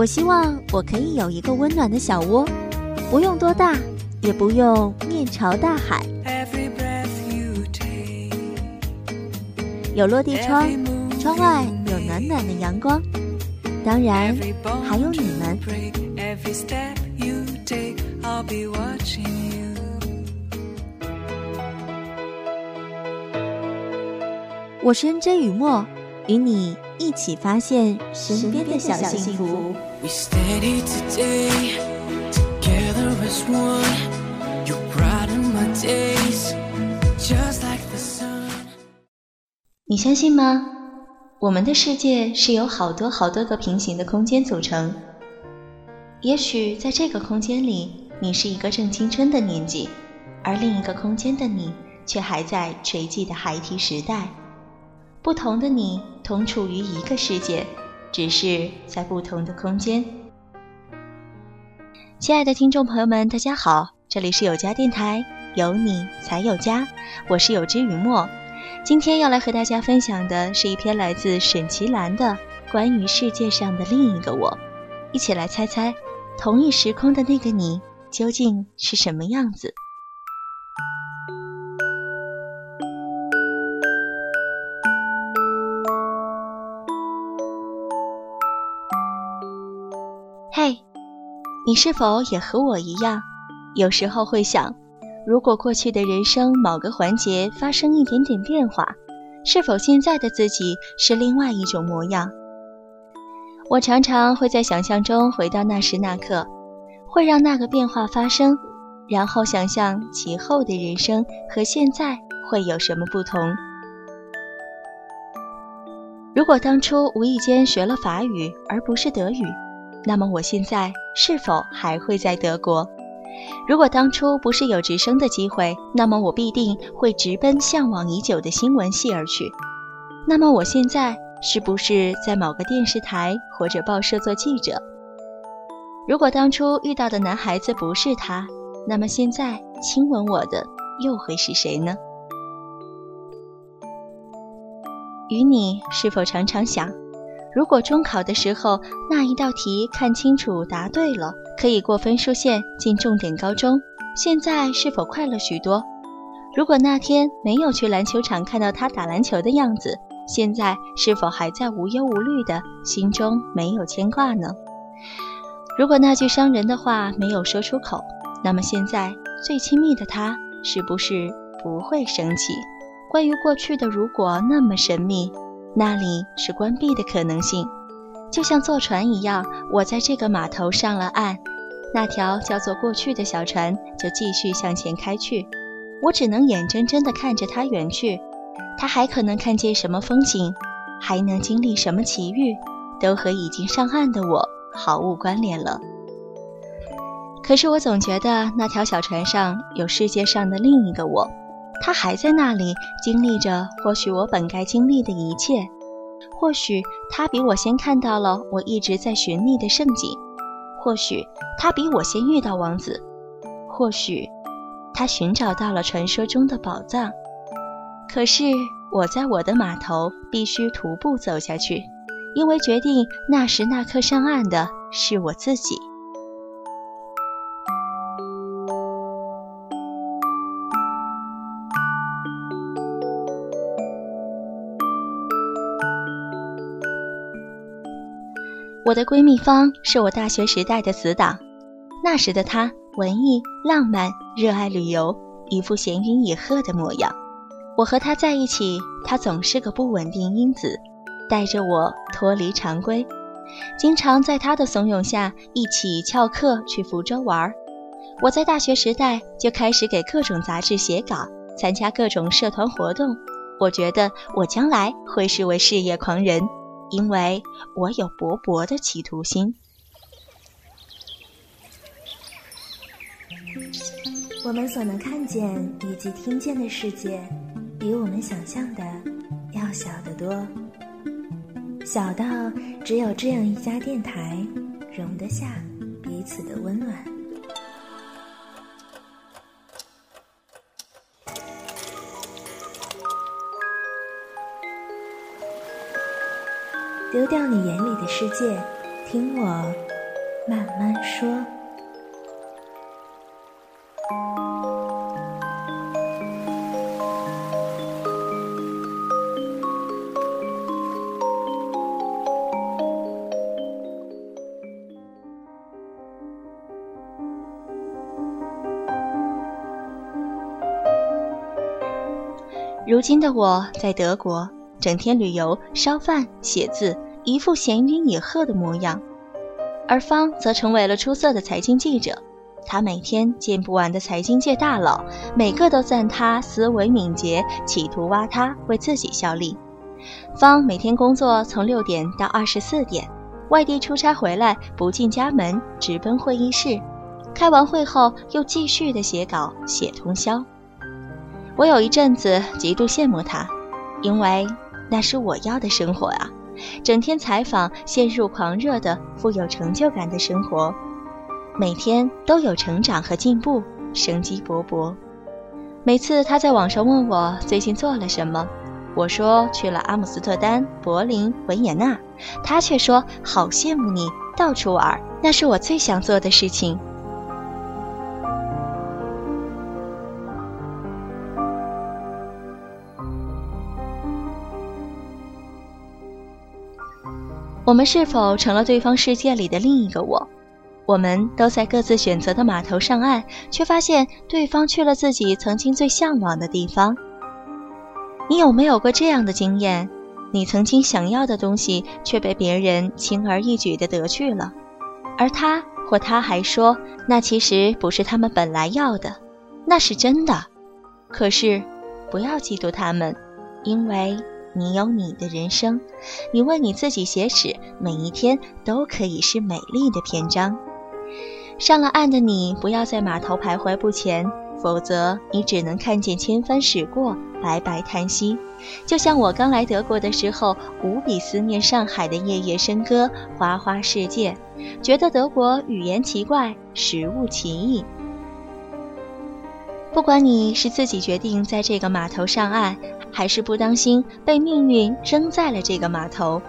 我希望我可以有一个温暖的小窝，不用多大，也不用面朝大海，有落地窗，窗外有暖暖的阳光，当然还有你们。我是 N J 雨墨，与你一起发现身边的小幸福。We stayed here today, together as one. You brighten my days, just like the sun. 你相信吗？我们的世界是由好多好多个平行的空间组成。也许在这个空间里，你是一个正青春的年纪，而另一个空间的你却还在垂迹的孩提时代。不同的你同处于一个世界，只是在不同的空间。亲爱的听众朋友们，大家好，这里是有家电台，有你才有家，我是有知雨墨。今天要来和大家分享的是一篇来自沈其兰的关于世界上的另一个我，一起来猜猜，同一时空的那个你究竟是什么样子？你是否也和我一样，有时候会想，如果过去的人生某个环节发生一点点变化，是否现在的自己是另外一种模样？我常常会在想象中回到那时那刻，会让那个变化发生，然后想象其后的人生和现在会有什么不同。如果当初无意间学了法语而不是德语。那么我现在是否还会在德国？如果当初不是有直升的机会，那么我必定会直奔向往已久的新闻系而去。那么我现在是不是在某个电视台或者报社做记者？如果当初遇到的男孩子不是他，那么现在亲吻我的又会是谁呢？与你是否常常想？如果中考的时候那一道题看清楚答对了，可以过分数线进重点高中，现在是否快乐许多？如果那天没有去篮球场看到他打篮球的样子，现在是否还在无忧无虑的，心中没有牵挂呢？如果那句伤人的话没有说出口，那么现在最亲密的他是不是不会生气？关于过去的如果那么神秘。那里是关闭的可能性，就像坐船一样，我在这个码头上了岸，那条叫做过去的小船就继续向前开去，我只能眼睁睁地看着它远去。它还可能看见什么风景，还能经历什么奇遇，都和已经上岸的我毫无关联了。可是我总觉得那条小船上有世界上的另一个我。他还在那里经历着或许我本该经历的一切，或许他比我先看到了我一直在寻觅的盛景，或许他比我先遇到王子，或许他寻找到了传说中的宝藏。可是我在我的码头必须徒步走下去，因为决定那时那刻上岸的是我自己。我的闺蜜方是我大学时代的死党，那时的她文艺、浪漫、热爱旅游，一副闲云野鹤的模样。我和她在一起，她总是个不稳定因子，带着我脱离常规，经常在她的怂恿下一起翘课去福州玩。我在大学时代就开始给各种杂志写稿，参加各种社团活动。我觉得我将来会是位事业狂人。因为我有勃勃的企图心。我们所能看见以及听见的世界，比我们想象的要小得多，小到只有这样一家电台容得下彼此的温暖。丢掉你眼里的世界，听我慢慢说。如今的我在德国，整天旅游、烧饭、写字，一副闲云野鹤的模样。而方则成为了出色的财经记者，他每天见不完的财经界大佬，每个都赞他思维敏捷，企图挖他为自己效力。方每天工作从六点到二十四点，外地出差回来不进家门，直奔会议室，开完会后又继续的写稿，写通宵。我有一阵子极度羡慕他，因为那是我要的生活啊！整天采访，陷入狂热的、富有成就感的生活，每天都有成长和进步，生机勃勃。每次他在网上问我最近做了什么，我说去了阿姆斯特丹、柏林、维也纳，他却说好羡慕你到处玩，那是我最想做的事情。我们是否成了对方世界里的另一个我？我们都在各自选择的码头上岸，却发现对方去了自己曾经最向往的地方。你有没有过这样的经验？你曾经想要的东西却被别人轻而易举地得去了，而他或他还说那其实不是他们本来要的，那是真的。可是，不要嫉妒他们，因为。你有你的人生，你为你自己写史，每一天都可以是美丽的篇章。上了岸的你，不要在码头徘徊不前，否则你只能看见千帆驶过，白白叹息。就像我刚来德国的时候，无比思念上海的夜夜笙歌、花花世界，觉得德国语言奇怪，食物奇异。不管你是自己决定在这个码头上岸。还是不当心被命运扔在了这个码头，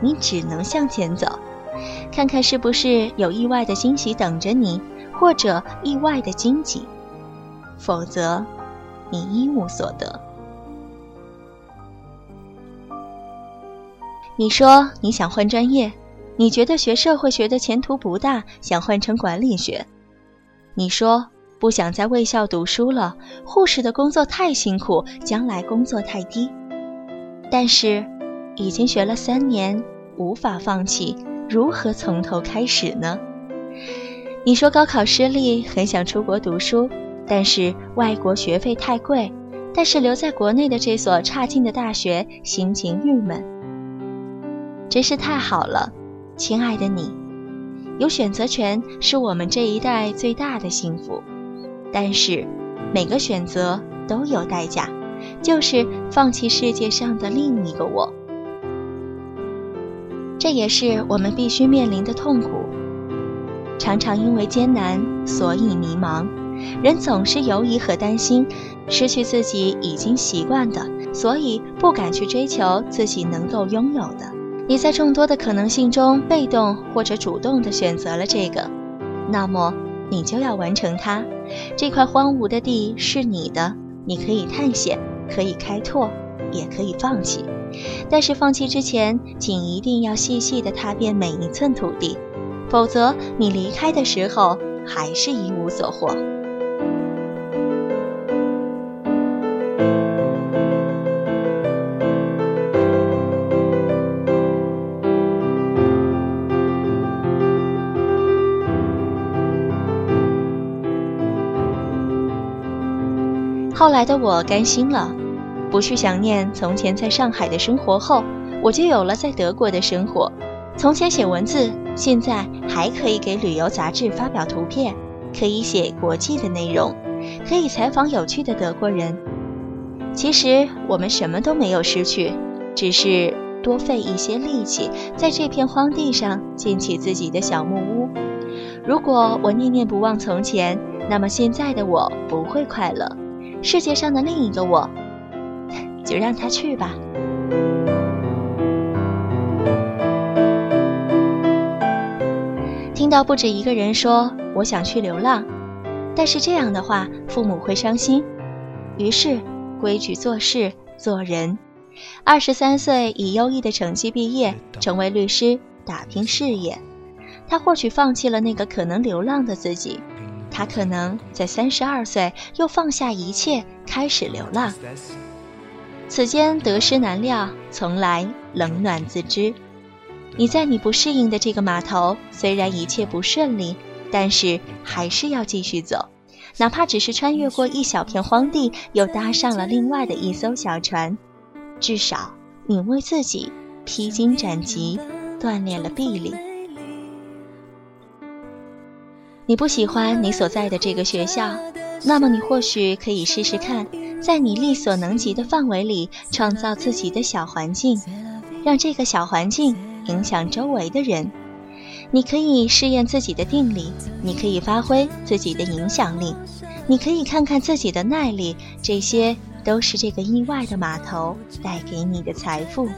你只能向前走，看看是不是有意外的惊喜等着你，或者意外的荆棘，否则你一无所得。你说你想换专业，你觉得学社会学的前途不大，想换成管理学。你说。不想在卫校读书了，护士的工作太辛苦，将来工作太低。但是，已经学了三年，无法放弃，如何从头开始呢？你说高考失利，很想出国读书，但是外国学费太贵，但是留在国内的这所差劲的大学，心情郁闷。真是太好了，亲爱的你，有选择权是我们这一代最大的幸福。但是，每个选择都有代价，就是放弃世界上的另一个我。这也是我们必须面临的痛苦。常常因为艰难，所以迷茫。人总是犹疑和担心，失去自己已经习惯的，所以不敢去追求自己能够拥有的。你在众多的可能性中，被动或者主动地选择了这个，那么。你就要完成它。这块荒芜的地是你的，你可以探险，可以开拓，也可以放弃。但是放弃之前，请一定要细细地踏遍每一寸土地，否则你离开的时候还是一无所获。后来的我甘心了，不去想念从前在上海的生活后，我就有了在德国的生活。从前写文字，现在还可以给旅游杂志发表图片，可以写国际的内容，可以采访有趣的德国人。其实我们什么都没有失去，只是多费一些力气，在这片荒地上建起自己的小木屋。如果我念念不忘从前，那么现在的我不会快乐。世界上的另一个我，就让他去吧。听到不止一个人说我想去流浪，但是这样的话父母会伤心。于是，规矩做事做人。二十三岁以优异的成绩毕业，成为律师，打拼事业。他或许放弃了那个可能流浪的自己，他可能在三十二岁又放下一切开始流浪。此间得失难料，从来冷暖自知。你在你不适应的这个码头，虽然一切不顺利，但是还是要继续走，哪怕只是穿越过一小片荒地，又搭上了另外的一艘小船。至少你为自己披荆斩棘，锻炼了臂力。你不喜欢你所在的这个学校，那么你或许可以试试看，在你力所能及的范围里，创造自己的小环境，让这个小环境影响周围的人。你可以试验自己的定力，你可以发挥自己的影响力，你可以看看自己的耐力，这些都是这个意外的码头带给你的财富。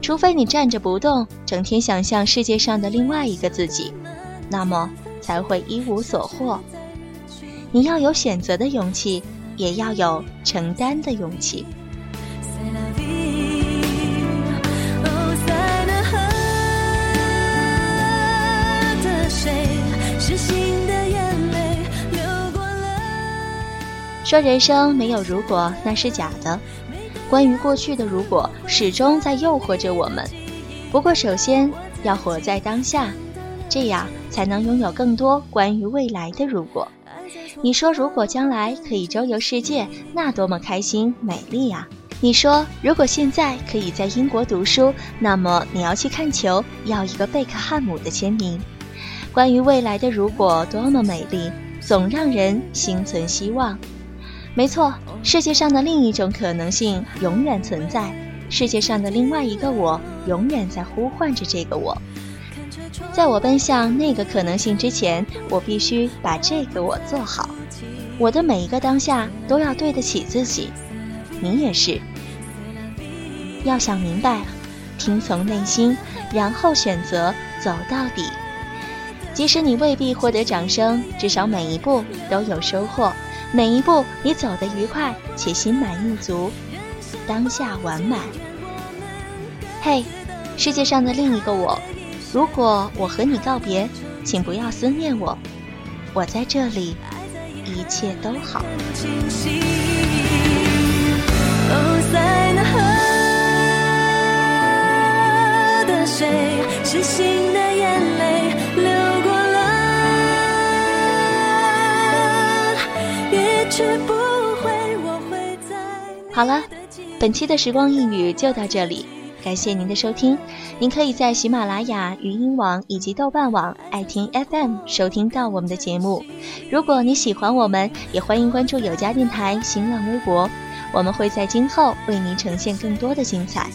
除非你站着不动，整天想象世界上的另外一个自己，那么。才会一无所获。你要有选择的勇气，也要有承担的勇气。说人生没有如果，那是假的。关于过去的如果，始终在诱惑着我们。不过，首先要活在当下。这样才能拥有更多关于未来的如果。你说，如果将来可以周游世界，那多么开心美丽呀！你说，如果现在可以在英国读书，那么你要去看球，要一个贝克汉姆的签名。关于未来的如果多么美丽，总让人心存希望。没错，世界上的另一种可能性永远存在，世界上的另外一个我永远在呼唤着这个我。在我奔向那个可能性之前，我必须把这个我做好。我的每一个当下都要对得起自己，你也是。要想明白，听从内心，然后选择走到底。即使你未必获得掌声，至少每一步都有收获，每一步你走得愉快且心满意足，当下完满。嘿，世界上的另一个我。如果我和你告别，请不要思念我，我在这里，一切都好。是心的眼泪流过了，也绝不会，我会在好了，本期的时光一语就到这里。感谢您的收听，您可以在喜马拉雅、语音网以及豆瓣网、爱听 FM 收听到我们的节目。如果你喜欢我们，也欢迎关注有家电台新浪微博，我们会在今后为您呈现更多的精彩。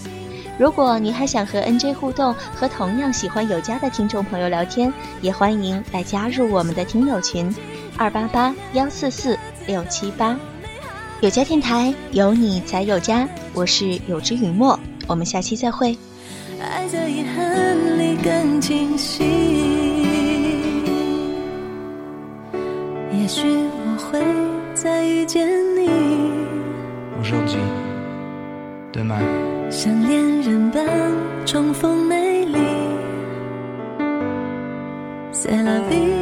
如果您还想和 NJ 互动，和同样喜欢有家的听众朋友聊天，也欢迎来加入我们的听友群：二八八幺四四六七八。有家电台，有你才有家。我是有之雨墨。我们下期再会。爱在遗憾里更清晰。也许我会再遇见你。demain 像恋人般重逢美丽。C'est la vie